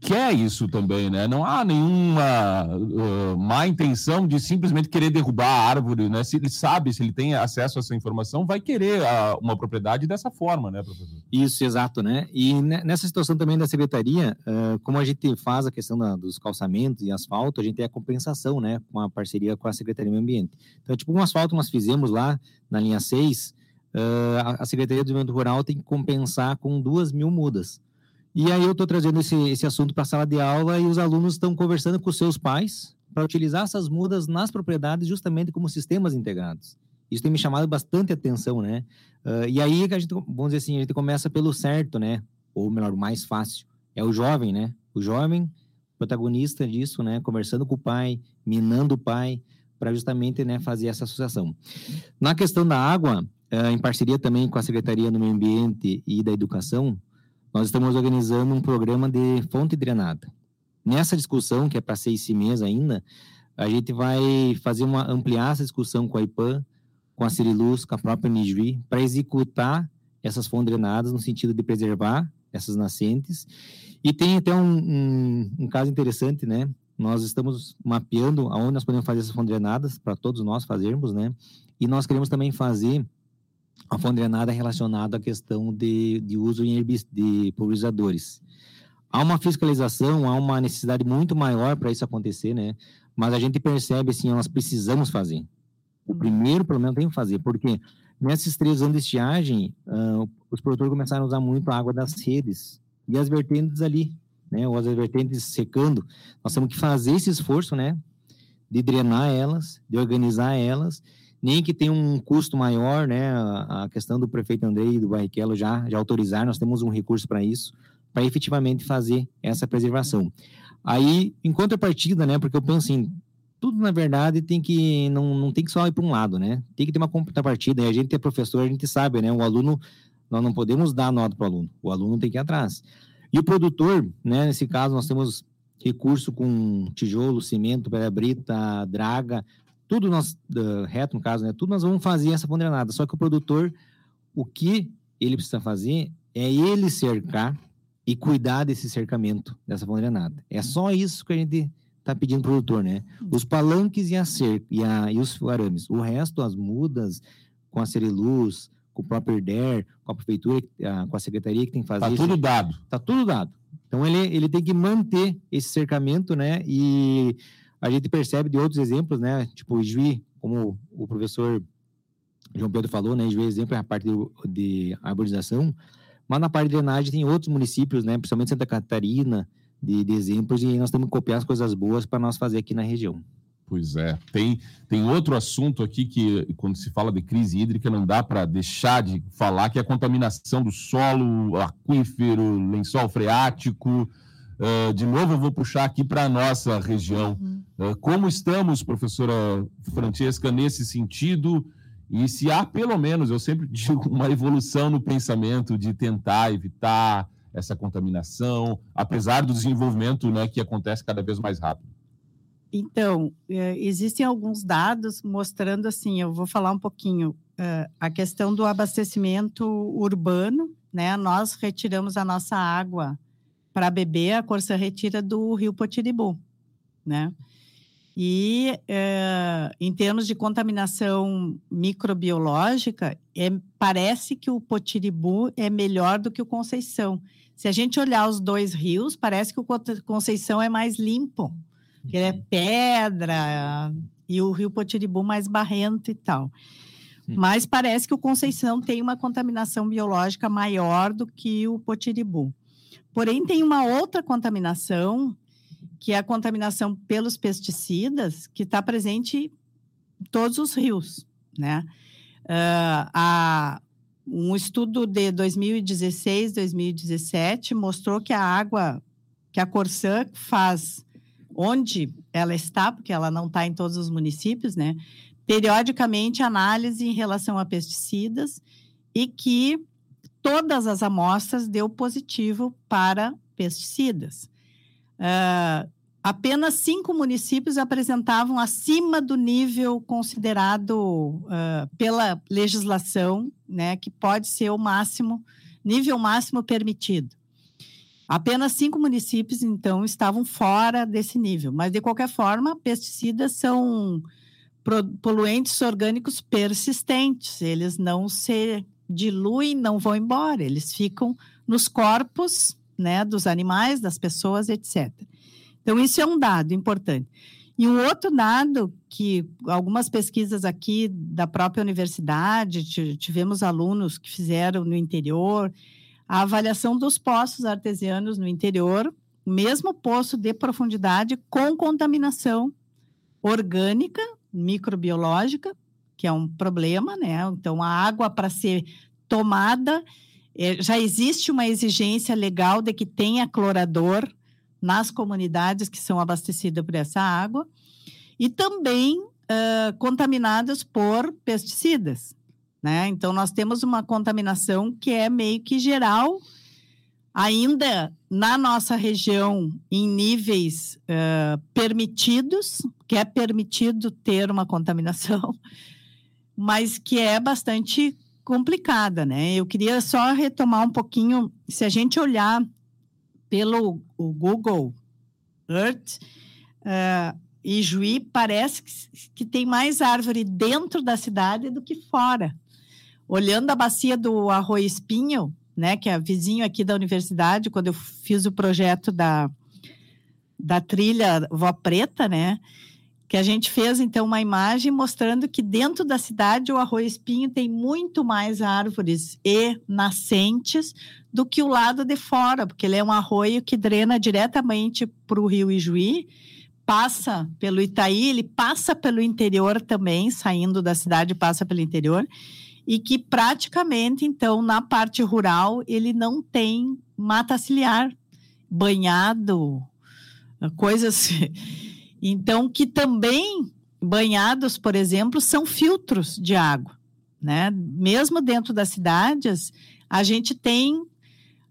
quer isso também, né? Não há nenhuma uh, má intenção de simplesmente querer derrubar a árvore, né? Se ele sabe, se ele tem acesso a essa informação, vai querer a, uma propriedade dessa forma, né, professor? Isso, exato, né? E nessa situação também da secretaria, uh, como a gente faz a questão da, dos calçamentos e asfalto, a gente tem a compensação, né? Com a parceria com a Secretaria do Meio Ambiente. Então, tipo, um asfalto nós fizemos lá na linha 6, uh, a Secretaria do Desenvolvimento Rural tem que compensar com duas mil mudas. E aí eu estou trazendo esse, esse assunto para a sala de aula e os alunos estão conversando com seus pais para utilizar essas mudas nas propriedades justamente como sistemas integrados. Isso tem me chamado bastante atenção, né? Uh, e aí a gente, vamos dizer assim, a gente começa pelo certo, né? Ou melhor, o mais fácil. É o jovem, né? O jovem protagonista disso, né? Conversando com o pai, minando o pai, para justamente né, fazer essa associação. Na questão da água, uh, em parceria também com a Secretaria do Meio Ambiente e da Educação, nós estamos organizando um programa de fonte drenada. Nessa discussão, que é para ser esse mês ainda, a gente vai fazer uma ampliar essa discussão com a IPAN, com a Ciriluz, com a própria NIJUI, para executar essas fontes drenadas no sentido de preservar essas nascentes. E tem até um, um, um caso interessante, né? Nós estamos mapeando aonde nós podemos fazer essas fontes drenadas, para todos nós fazermos, né? E nós queremos também fazer a fonte drenada relacionada à questão de, de uso de pulverizadores. Há uma fiscalização, há uma necessidade muito maior para isso acontecer, né? Mas a gente percebe, assim, nós precisamos fazer. O primeiro, pelo menos, tem que fazer, porque nesses três anos de estiagem, uh, os produtores começaram a usar muito a água das redes e as vertentes ali, né? Ou as vertentes secando. Nós temos que fazer esse esforço, né? De drenar elas, de organizar elas nem que tenha um custo maior, né? A questão do prefeito Andrei e do Barrichello já, já autorizar, nós temos um recurso para isso, para efetivamente fazer essa preservação. Aí, em contrapartida, né? Porque eu penso assim, tudo na verdade tem que não, não tem que só ir para um lado, né? Tem que ter uma contrapartida. E a gente é professor, a gente sabe, né? O aluno, nós não podemos dar nota para o aluno. O aluno tem que ir atrás. E o produtor, né? Nesse caso, nós temos recurso com tijolo, cimento, pedra-brita, draga, tudo nós, uh, reto no caso, né? Tudo nós vamos fazer essa ponderanada. Só que o produtor, o que ele precisa fazer é ele cercar e cuidar desse cercamento, dessa ponderanada. É só isso que a gente está pedindo para o produtor, né? Os palanques e a cerca, e, a, e os arames. O resto, as mudas, com a Ceriluz, com o próprio ERDER, com a prefeitura, com a secretaria que tem que fazer. Está tudo dado. Está tudo dado. Então ele, ele tem que manter esse cercamento, né? E a gente percebe de outros exemplos, né? Tipo, Juí, como o professor João Pedro falou, né? Juí exemplo é a parte de, de arborização, mas na parte de drenagem tem outros municípios, né? Principalmente Santa Catarina, de, de exemplos, e nós temos que copiar as coisas boas para nós fazer aqui na região. Pois é. Tem, tem outro assunto aqui que, quando se fala de crise hídrica, não dá para deixar de falar, que é a contaminação do solo, aquífero, lençol freático. Uh, de novo, eu vou puxar aqui para a nossa região. Uhum. Uh, como estamos, professora Francesca, nesse sentido? E se há, pelo menos, eu sempre [LAUGHS] digo, uma evolução no pensamento de tentar evitar essa contaminação, apesar do desenvolvimento né, que acontece cada vez mais rápido? Então, é, existem alguns dados mostrando assim, eu vou falar um pouquinho, a questão do abastecimento urbano, né? Nós retiramos a nossa água para beber, a Corsã retira do rio Potiribu, né? E é, em termos de contaminação microbiológica, é, parece que o Potiribu é melhor do que o Conceição. Se a gente olhar os dois rios, parece que o Conceição é mais limpo, que é uhum. pedra e o rio Potiribu mais barrento e tal. Hum. Mas parece que o Conceição tem uma contaminação biológica maior do que o Potiribu. Porém, tem uma outra contaminação, que é a contaminação pelos pesticidas, que está presente em todos os rios, né? Uh, a, um estudo de 2016, 2017 mostrou que a água que a Corsã faz onde ela está, porque ela não está em todos os municípios, né? Periodicamente análise em relação a pesticidas e que todas as amostras deu positivo para pesticidas. Uh, apenas cinco municípios apresentavam acima do nível considerado uh, pela legislação, né, que pode ser o máximo, nível máximo permitido. Apenas cinco municípios, então, estavam fora desse nível. Mas, de qualquer forma, pesticidas são poluentes orgânicos persistentes, eles não se diluem, não vão embora, eles ficam nos corpos né, dos animais, das pessoas, etc. Então, isso é um dado importante. E um outro dado que algumas pesquisas aqui da própria universidade, tivemos alunos que fizeram no interior, a avaliação dos poços artesianos no interior, mesmo poço de profundidade com contaminação orgânica, microbiológica, que é um problema, né? Então, a água para ser tomada, é, já existe uma exigência legal de que tenha clorador nas comunidades que são abastecidas por essa água, e também uh, contaminadas por pesticidas. Né? Então, nós temos uma contaminação que é meio que geral, ainda na nossa região, em níveis uh, permitidos, que é permitido ter uma contaminação, mas que é bastante complicada, né? Eu queria só retomar um pouquinho, se a gente olhar pelo Google Earth, uh, Ijuí parece que, que tem mais árvore dentro da cidade do que fora. Olhando a bacia do Arroio Espinho, né, que é vizinho aqui da universidade, quando eu fiz o projeto da, da trilha Vó Preta, né, que a gente fez então uma imagem mostrando que dentro da cidade o Arroio Espinho tem muito mais árvores e nascentes do que o lado de fora, porque ele é um arroio que drena diretamente para o Rio Ijuí, passa pelo Itaí, ele passa pelo interior também, saindo da cidade, passa pelo interior, e que praticamente, então, na parte rural, ele não tem mata ciliar, banhado, coisas. Então, que também banhados, por exemplo, são filtros de água, né? Mesmo dentro das cidades, a gente tem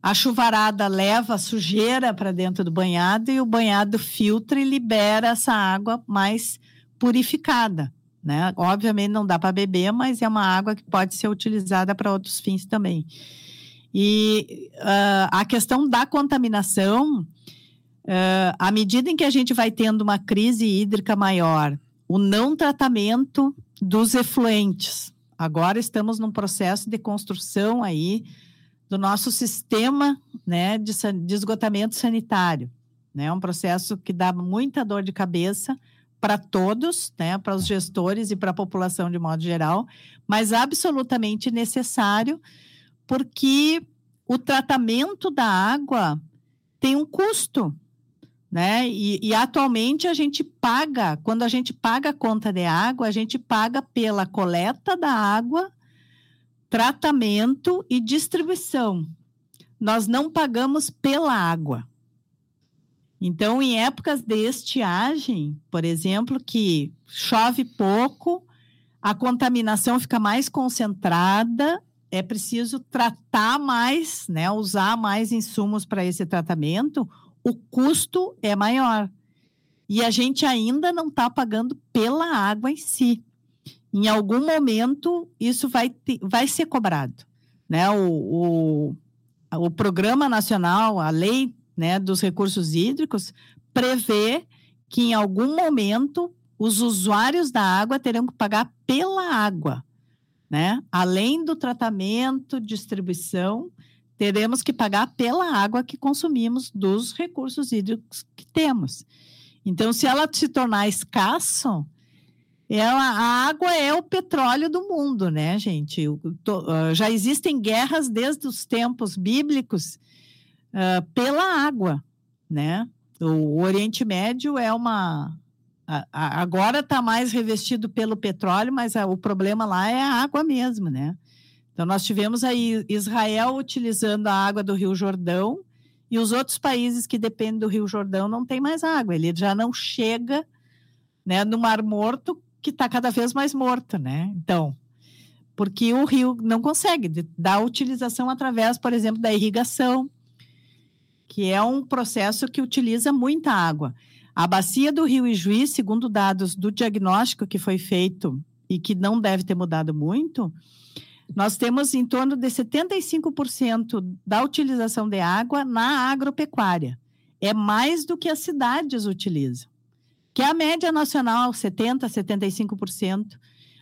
a chuvarada leva sujeira para dentro do banhado e o banhado filtra e libera essa água mais purificada. Né? Obviamente não dá para beber, mas é uma água que pode ser utilizada para outros fins também. E uh, a questão da contaminação, uh, à medida em que a gente vai tendo uma crise hídrica maior, o não tratamento dos efluentes. Agora estamos num processo de construção aí do nosso sistema né, de, de esgotamento sanitário. É né? um processo que dá muita dor de cabeça para todos, né, para os gestores e para a população de modo geral, mas absolutamente necessário, porque o tratamento da água tem um custo, né? E, e, atualmente a gente paga, quando a gente paga a conta de água, a gente paga pela coleta da água tratamento e distribuição. Nós não pagamos pela água. Então, em épocas de estiagem, por exemplo, que chove pouco, a contaminação fica mais concentrada, é preciso tratar mais, né, usar mais insumos para esse tratamento, o custo é maior. E a gente ainda não está pagando pela água em si em algum momento isso vai, ter, vai ser cobrado. Né? O, o, o Programa Nacional, a lei né, dos recursos hídricos, prevê que em algum momento os usuários da água terão que pagar pela água. Né? Além do tratamento, distribuição, teremos que pagar pela água que consumimos dos recursos hídricos que temos. Então, se ela se tornar escasso, ela, a água é o petróleo do mundo, né, gente? Ah, já existem guerras desde os tempos bíblicos uh, pela água, né? O Oriente Médio é uma. agora está mais revestido pelo petróleo, mas o problema lá é a água mesmo, né? Então, nós tivemos aí Israel utilizando a água do Rio Jordão e os outros países que dependem do Rio Jordão não tem mais água, ele já não chega né, no Mar Morto que está cada vez mais morta, né? Então, porque o rio não consegue dar utilização através, por exemplo, da irrigação, que é um processo que utiliza muita água. A bacia do Rio Ijuí, segundo dados do diagnóstico que foi feito e que não deve ter mudado muito, nós temos em torno de 75% da utilização de água na agropecuária. É mais do que as cidades utilizam que é a média nacional, 70%, 75%,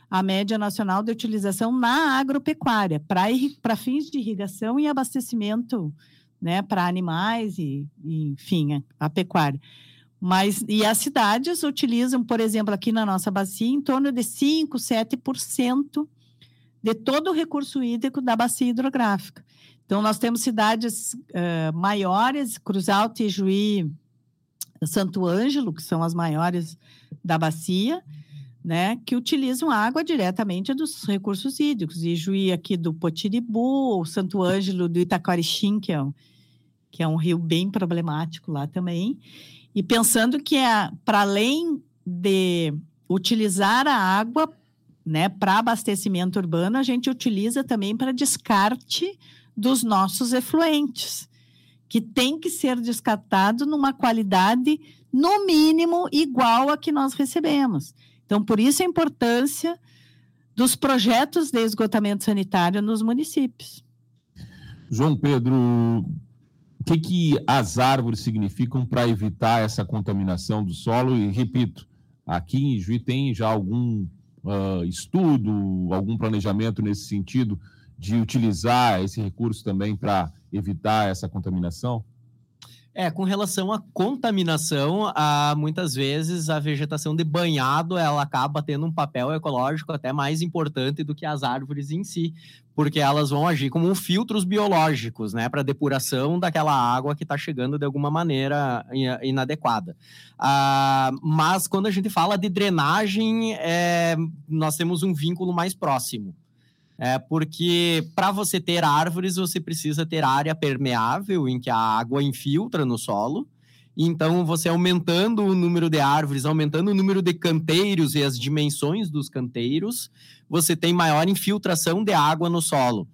a média nacional de utilização na agropecuária, para fins de irrigação e abastecimento né, para animais e, e, enfim, a pecuária. Mas, e as cidades utilizam, por exemplo, aqui na nossa bacia, em torno de 5%, 7% de todo o recurso hídrico da bacia hidrográfica. Então, nós temos cidades uh, maiores, e Juí, Santo Ângelo, que são as maiores da bacia, né, que utilizam água diretamente dos recursos hídricos. E Juí aqui do Potiribu, Santo Ângelo do Itaquarixim, que é, um, que é um rio bem problemático lá também. E pensando que é para além de utilizar a água né, para abastecimento urbano, a gente utiliza também para descarte dos nossos efluentes que tem que ser descartado numa qualidade, no mínimo, igual a que nós recebemos. Então, por isso a importância dos projetos de esgotamento sanitário nos municípios. João Pedro, o que, que as árvores significam para evitar essa contaminação do solo? E repito, aqui em Juí tem já algum uh, estudo, algum planejamento nesse sentido de utilizar esse recurso também para evitar essa contaminação? É, com relação à contaminação, a, muitas vezes a vegetação de banhado ela acaba tendo um papel ecológico até mais importante do que as árvores em si, porque elas vão agir como filtros biológicos, né, para depuração daquela água que está chegando de alguma maneira inadequada. Ah, mas quando a gente fala de drenagem, é, nós temos um vínculo mais próximo. É porque para você ter árvores, você precisa ter área permeável em que a água infiltra no solo. Então, você aumentando o número de árvores, aumentando o número de canteiros e as dimensões dos canteiros, você tem maior infiltração de água no solo.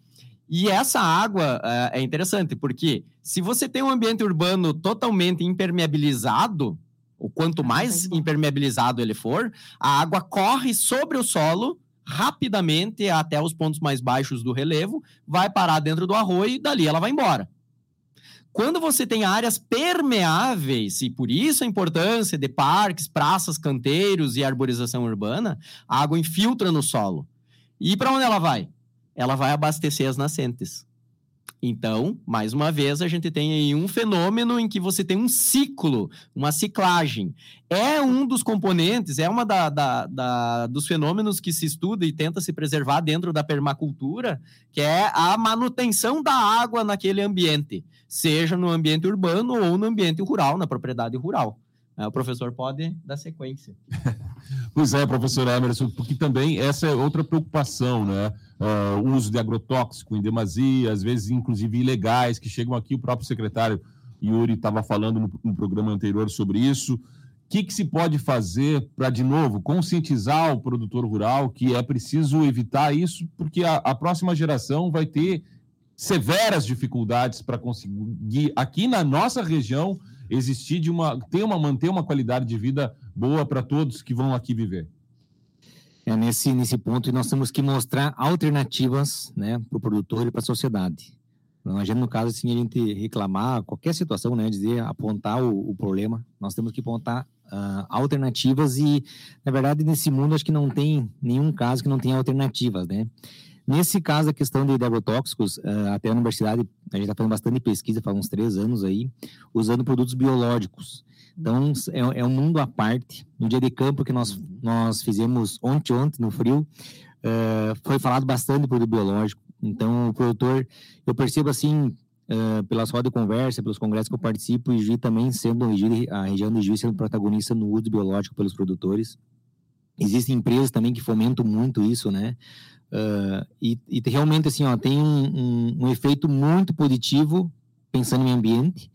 E essa água é, é interessante, porque se você tem um ambiente urbano totalmente impermeabilizado, o quanto ah, mais impermeabilizado ele for, a água corre sobre o solo rapidamente até os pontos mais baixos do relevo, vai parar dentro do arroio e dali ela vai embora. Quando você tem áreas permeáveis, e por isso a importância de parques, praças, canteiros e arborização urbana, a água infiltra no solo. E para onde ela vai? Ela vai abastecer as nascentes. Então, mais uma vez, a gente tem aí um fenômeno em que você tem um ciclo, uma ciclagem. É um dos componentes, é uma da, da, da, dos fenômenos que se estuda e tenta se preservar dentro da permacultura, que é a manutenção da água naquele ambiente, seja no ambiente urbano ou no ambiente rural, na propriedade rural. É, o professor pode dar sequência. [LAUGHS] pois é, professor Emerson, porque também essa é outra preocupação, né? Uh, o uso de agrotóxico em demasia, às vezes inclusive ilegais, que chegam aqui, o próprio secretário Yuri estava falando no, no, programa anterior sobre isso. O que, que se pode fazer para, de novo, conscientizar o produtor rural que é preciso evitar isso, porque a, a próxima geração vai ter severas dificuldades para conseguir, aqui na nossa região, existir de uma ter uma manter uma qualidade de vida boa para todos que vão aqui viver. É nesse nesse ponto nós temos que mostrar alternativas, né, para o produtor e para a sociedade. Não adianta, no caso, assim, a gente reclamar qualquer situação, né, dizer, apontar o, o problema, nós temos que apontar uh, alternativas e, na verdade, nesse mundo, acho que não tem nenhum caso que não tenha alternativas, né? Nesse caso, a questão de agrotóxicos, uh, até a universidade, a gente está fazendo bastante pesquisa, faz uns três anos aí, usando produtos biológicos. Então, é, é um mundo à parte. No dia de campo que nós, nós fizemos ontem, ontem, no frio, uh, foi falado bastante produto biológico. Então, o produtor, eu percebo assim, uh, pelas rodas de conversa, pelos congressos que eu participo, e Juiz também sendo, a região de Juiz sendo protagonista no uso biológico pelos produtores. Existem empresas também que fomentam muito isso, né? Uh, e, e, realmente, assim, ó, tem um, um, um, efeito muito positivo pensando em ambiente,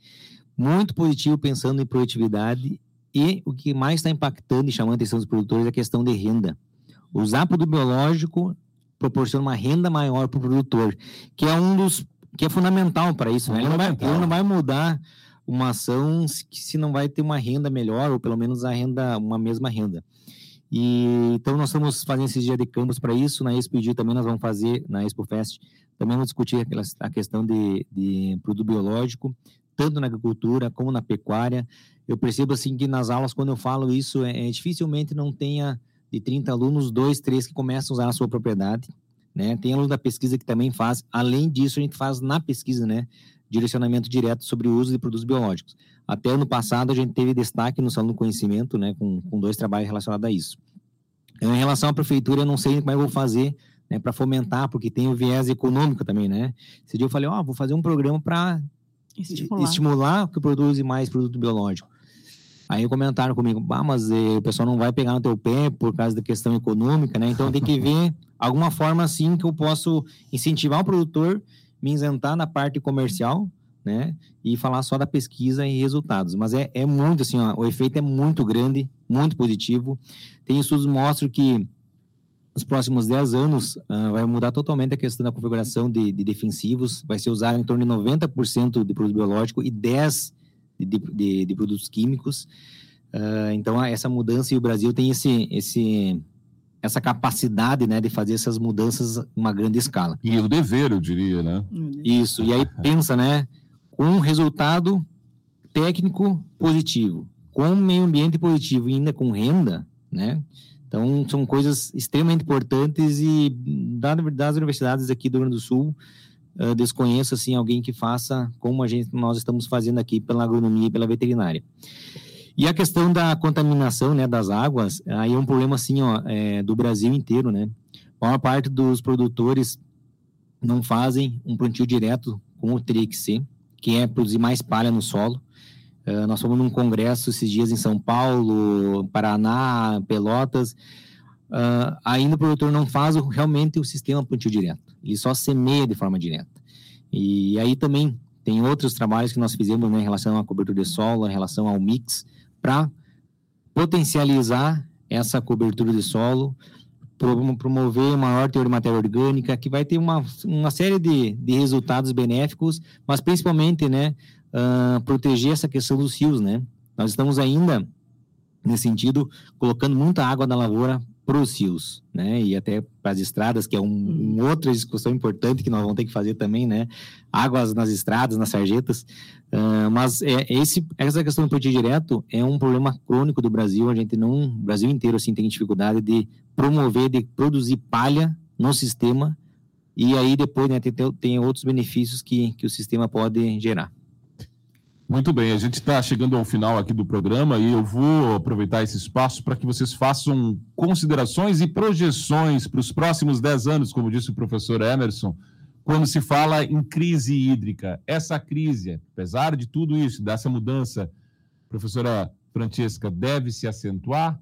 muito positivo pensando em produtividade e o que mais está impactando e chamando a atenção dos produtores é a questão de renda. Usar produto biológico proporciona uma renda maior para o produtor, que é um dos que é fundamental para isso. Né? Ele, não vai, ele não vai mudar uma ação se, se não vai ter uma renda melhor ou pelo menos a renda uma mesma renda. E, então, nós estamos fazendo esses dias de campus para isso. Na Expo ID também nós vamos fazer, na Expo Fest, também vamos discutir a questão de, de produto biológico, tanto na agricultura como na pecuária. Eu percebo assim que nas aulas, quando eu falo isso, é, é dificilmente não tenha de 30 alunos, dois, três que começam a usar na sua propriedade. Né? Tem aluno da pesquisa que também faz. Além disso, a gente faz na pesquisa, né? Direcionamento direto sobre o uso de produtos biológicos. Até ano passado, a gente teve destaque no Salão do Conhecimento, né? Com, com dois trabalhos relacionados a isso. Em relação à prefeitura, eu não sei como é que eu vou fazer né, para fomentar, porque tem o viés econômico também, né? Esse dia eu falei, ó, oh, vou fazer um programa para estimular. estimular que produza mais produto biológico. Aí comentaram comigo, ah, mas eh, o pessoal não vai pegar no teu pé por causa da questão econômica, né? Então tem que [LAUGHS] ver alguma forma assim que eu posso incentivar o produtor, me isentar na parte comercial, né? E falar só da pesquisa e resultados. Mas é, é muito assim, ó, o efeito é muito grande, muito positivo. Tem estudos que mostram que nos próximos 10 anos uh, vai mudar totalmente a questão da configuração de, de defensivos, vai ser usado em torno de 90% de produto biológico e 10% de, de, de produtos químicos. Uh, então, essa mudança e o Brasil tem esse, esse, essa capacidade, né, de fazer essas mudanças em uma grande escala. E o dever, eu diria, né? Isso. E aí pensa, né, com um resultado técnico positivo, com meio ambiente positivo e ainda com renda, né? Então, são coisas extremamente importantes e das universidades aqui do Rio Grande do Sul, uh, desconheço, assim, alguém que faça como a gente, nós estamos fazendo aqui pela agronomia e pela veterinária. E a questão da contaminação, né, das águas, aí é um problema, assim, ó, é, do Brasil inteiro, né? A maior parte dos produtores não fazem um plantio direto como teria que ser, que é produzir mais palha no solo. Uh, nós fomos num congresso esses dias em São Paulo, Paraná, Pelotas. Uh, ainda o produtor não faz realmente o sistema plantio direto. Ele só semeia de forma direta. E aí também tem outros trabalhos que nós fizemos né, em relação à cobertura de solo, em relação ao mix, para potencializar essa cobertura de solo, promover maior teor de matéria orgânica, que vai ter uma, uma série de, de resultados benéficos, mas principalmente, né, uh, proteger essa questão dos rios, né? Nós estamos ainda, nesse sentido, colocando muita água na lavoura para os rios, né? E até para as estradas, que é um, um, outra discussão importante que nós vamos ter que fazer também, né? Águas nas estradas, nas sarjetas. Uh, mas é, esse, essa questão do plantio direto é um problema crônico do Brasil. A gente não, o Brasil inteiro assim tem dificuldade de promover, de produzir palha no sistema. E aí depois né, tem, tem outros benefícios que, que o sistema pode gerar. Muito bem, a gente está chegando ao final aqui do programa e eu vou aproveitar esse espaço para que vocês façam considerações e projeções para os próximos 10 anos, como disse o professor Emerson, quando se fala em crise hídrica. Essa crise, apesar de tudo isso, dessa mudança, professora Francesca, deve se acentuar?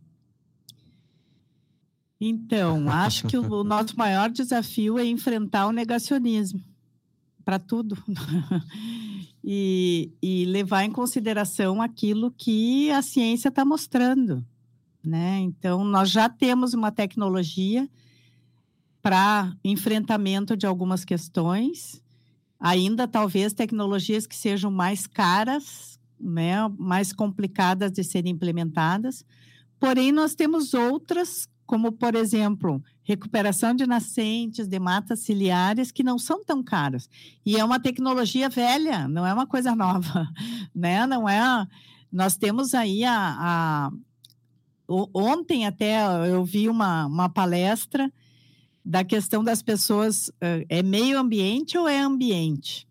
Então, [LAUGHS] acho que o nosso maior desafio é enfrentar o negacionismo para tudo. [LAUGHS] e, e levar em consideração aquilo que a ciência está mostrando. Né? Então, nós já temos uma tecnologia para enfrentamento de algumas questões, ainda talvez tecnologias que sejam mais caras, né, mais complicadas de serem implementadas, porém nós temos outras como, por exemplo, recuperação de nascentes, de matas ciliares, que não são tão caras. E é uma tecnologia velha, não é uma coisa nova, [LAUGHS] né? Não é... Nós temos aí a... a... Ontem até eu vi uma, uma palestra da questão das pessoas, é meio ambiente ou é ambiente?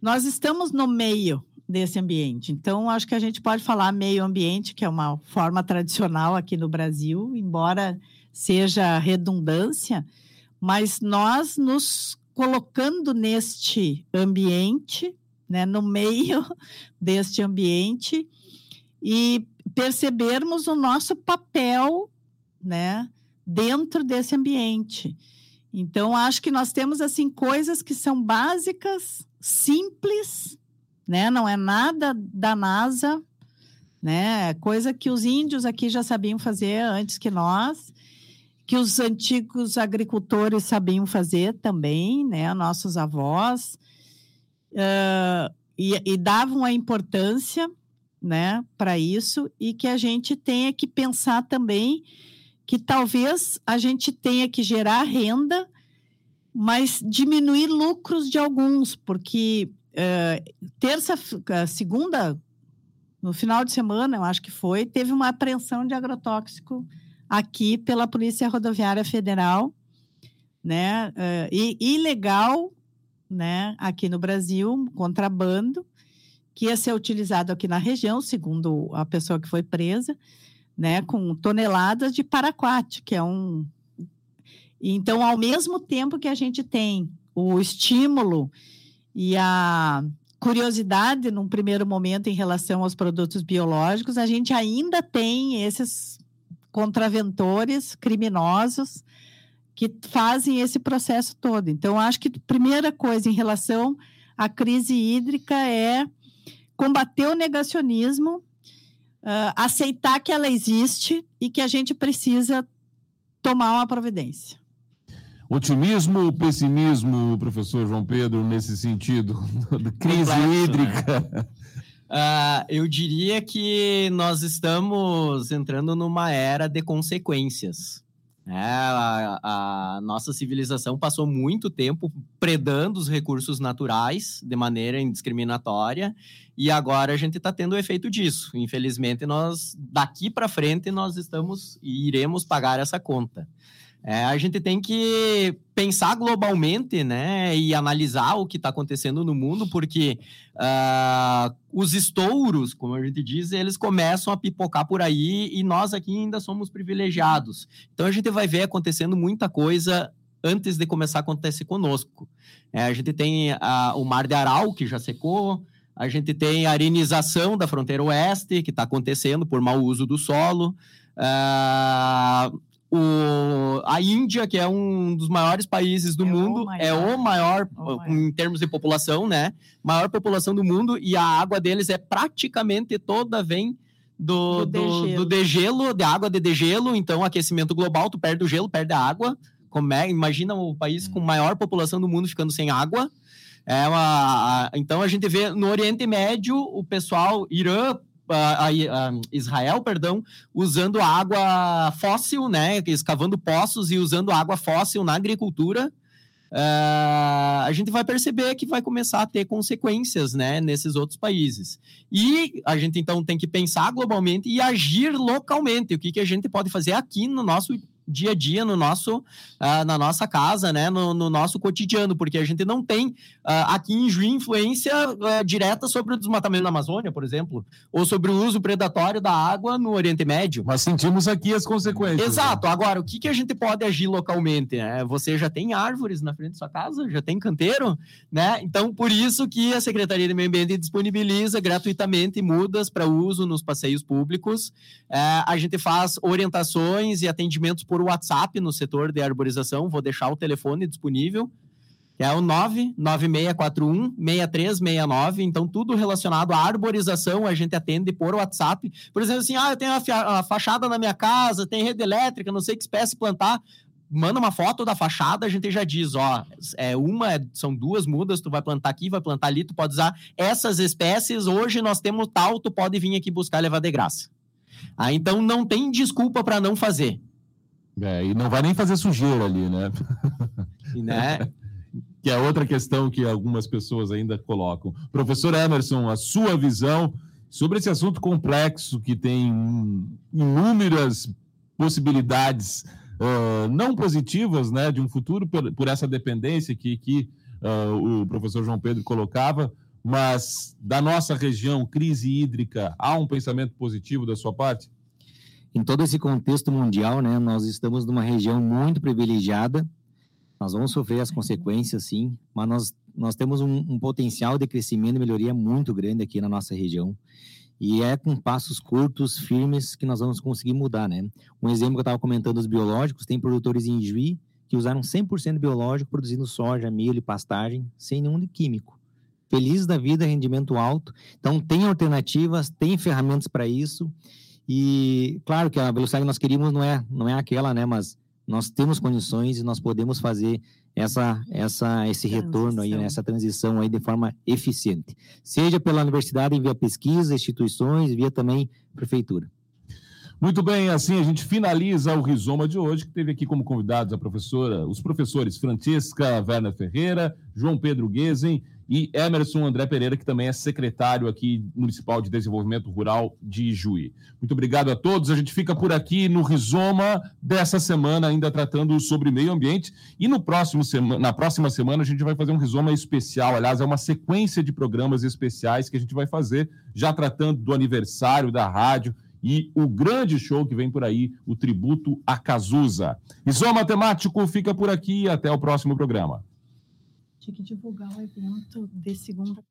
Nós estamos no meio desse ambiente. Então, acho que a gente pode falar meio ambiente, que é uma forma tradicional aqui no Brasil, embora seja redundância, mas nós nos colocando neste ambiente, né, no meio [LAUGHS] deste ambiente e percebermos o nosso papel, né, dentro desse ambiente. Então, acho que nós temos assim coisas que são básicas, simples, né? Não é nada da NASA, né? Coisa que os índios aqui já sabiam fazer antes que nós, que os antigos agricultores sabiam fazer também, né? Nossos avós uh, e, e davam a importância, né? Para isso e que a gente tenha que pensar também que talvez a gente tenha que gerar renda, mas diminuir lucros de alguns, porque uh, terça, segunda, no final de semana, eu acho que foi, teve uma apreensão de agrotóxico aqui pela Polícia Rodoviária Federal, né? Uh, e ilegal, né? Aqui no Brasil, contrabando, que ia ser utilizado aqui na região, segundo a pessoa que foi presa, né? Com toneladas de paraquat, que é um. Então, ao mesmo tempo que a gente tem o estímulo e a curiosidade, num primeiro momento, em relação aos produtos biológicos, a gente ainda tem esses contraventores criminosos que fazem esse processo todo. Então, acho que a primeira coisa em relação à crise hídrica é combater o negacionismo, uh, aceitar que ela existe e que a gente precisa tomar uma providência. Otimismo ou pessimismo, professor João Pedro, nesse sentido? [LAUGHS] Crise Complexo, né? hídrica. Né? [LAUGHS] Uh, eu diria que nós estamos entrando numa era de consequências. É, a, a, nossa civilização passou muito tempo predando os recursos naturais de maneira indiscriminatória e agora a gente está tendo o efeito disso. Infelizmente, nós daqui para frente nós estamos e iremos pagar essa conta. É, a gente tem que pensar globalmente, né, e analisar o que está acontecendo no mundo, porque uh, os estouros, como a gente diz, eles começam a pipocar por aí e nós aqui ainda somos privilegiados. Então a gente vai ver acontecendo muita coisa antes de começar a acontecer conosco. É, a gente tem uh, o Mar de Aral, que já secou, a gente tem a arenização da fronteira oeste, que está acontecendo por mau uso do solo. Uh, o, a Índia, que é um dos maiores países do é mundo, o é o maior, o maior, em termos de população, né? Maior população do mundo, e a água deles é praticamente toda vem do, do, degelo. do, degelo, de água de degelo, então aquecimento global, tu perde o gelo, perde a água. Como é, imagina o país com maior população do mundo ficando sem água. É uma, então a gente vê no Oriente Médio o pessoal, Irã, a, a Israel, perdão, usando água fóssil, né, escavando poços e usando água fóssil na agricultura, Uh, a gente vai perceber que vai começar a ter consequências né, nesses outros países. E a gente então tem que pensar globalmente e agir localmente. O que, que a gente pode fazer aqui no nosso dia a dia no nosso, uh, na nossa casa, né, no, no, nosso cotidiano, porque a gente não tem uh, aqui em Juiz influência uh, direta sobre o desmatamento da Amazônia, por exemplo, ou sobre o uso predatório da água no Oriente Médio. Mas sentimos aqui as consequências. Exato. Né? Agora, o que, que a gente pode agir localmente? Né? Você já tem árvores na frente da sua casa? Já tem canteiro? Né? Então, por isso que a Secretaria de Meio Ambiente disponibiliza gratuitamente mudas para uso nos passeios públicos. Uh, a gente faz orientações e atendimentos por WhatsApp no setor de arborização. Vou deixar o telefone disponível, que é o 99641 6369. Então, tudo relacionado à arborização a gente atende por WhatsApp. Por exemplo, assim, ah, eu tenho a, fachada na minha casa, tem rede elétrica, não sei que espécie plantar manda uma foto da fachada, a gente já diz, ó, é uma, são duas mudas, tu vai plantar aqui, vai plantar ali, tu pode usar essas espécies, hoje nós temos tal, tu pode vir aqui buscar levar de graça. Ah, então não tem desculpa para não fazer. É, e não vai nem fazer sujeira ali, né? né? [LAUGHS] que é outra questão que algumas pessoas ainda colocam. Professor Emerson, a sua visão sobre esse assunto complexo que tem inúmeras possibilidades uh, não positivas né, de um futuro por, por essa dependência que, que uh, o professor João Pedro colocava, mas da nossa região, crise hídrica, há um pensamento positivo da sua parte? Em todo esse contexto mundial, né, nós estamos numa região muito privilegiada. Nós vamos sofrer as consequências, sim, mas nós, nós temos um, um potencial de crescimento e melhoria muito grande aqui na nossa região. E é com passos curtos, firmes, que nós vamos conseguir mudar, né? Um exemplo que eu estava comentando dos biológicos, tem produtores em Juí que usaram 100% biológico, produzindo soja, milho e pastagem, sem nenhum químico. Feliz da vida, rendimento alto. Então, tem alternativas, tem ferramentas para isso. E claro que a velocidade que nós queríamos não é, não é aquela, né? Mas nós temos condições e nós podemos fazer essa, essa, esse transição. retorno aí, né? essa transição aí de forma eficiente. Seja pela universidade via pesquisa, instituições, via também prefeitura. Muito bem, assim a gente finaliza o Rizoma de hoje, que teve aqui como convidados a professora, os professores Francesca Werner Ferreira, João Pedro Guesen e Emerson André Pereira, que também é secretário aqui municipal de desenvolvimento rural de Juí. Muito obrigado a todos. A gente fica por aqui no Rizoma dessa semana, ainda tratando sobre meio ambiente. E no próximo na próxima semana a gente vai fazer um Rizoma especial. Aliás, é uma sequência de programas especiais que a gente vai fazer, já tratando do aniversário da rádio e o grande show que vem por aí, o tributo a Cazuza. Rizoma Matemático fica por aqui até o próximo programa. Que divulgar o evento de segunda.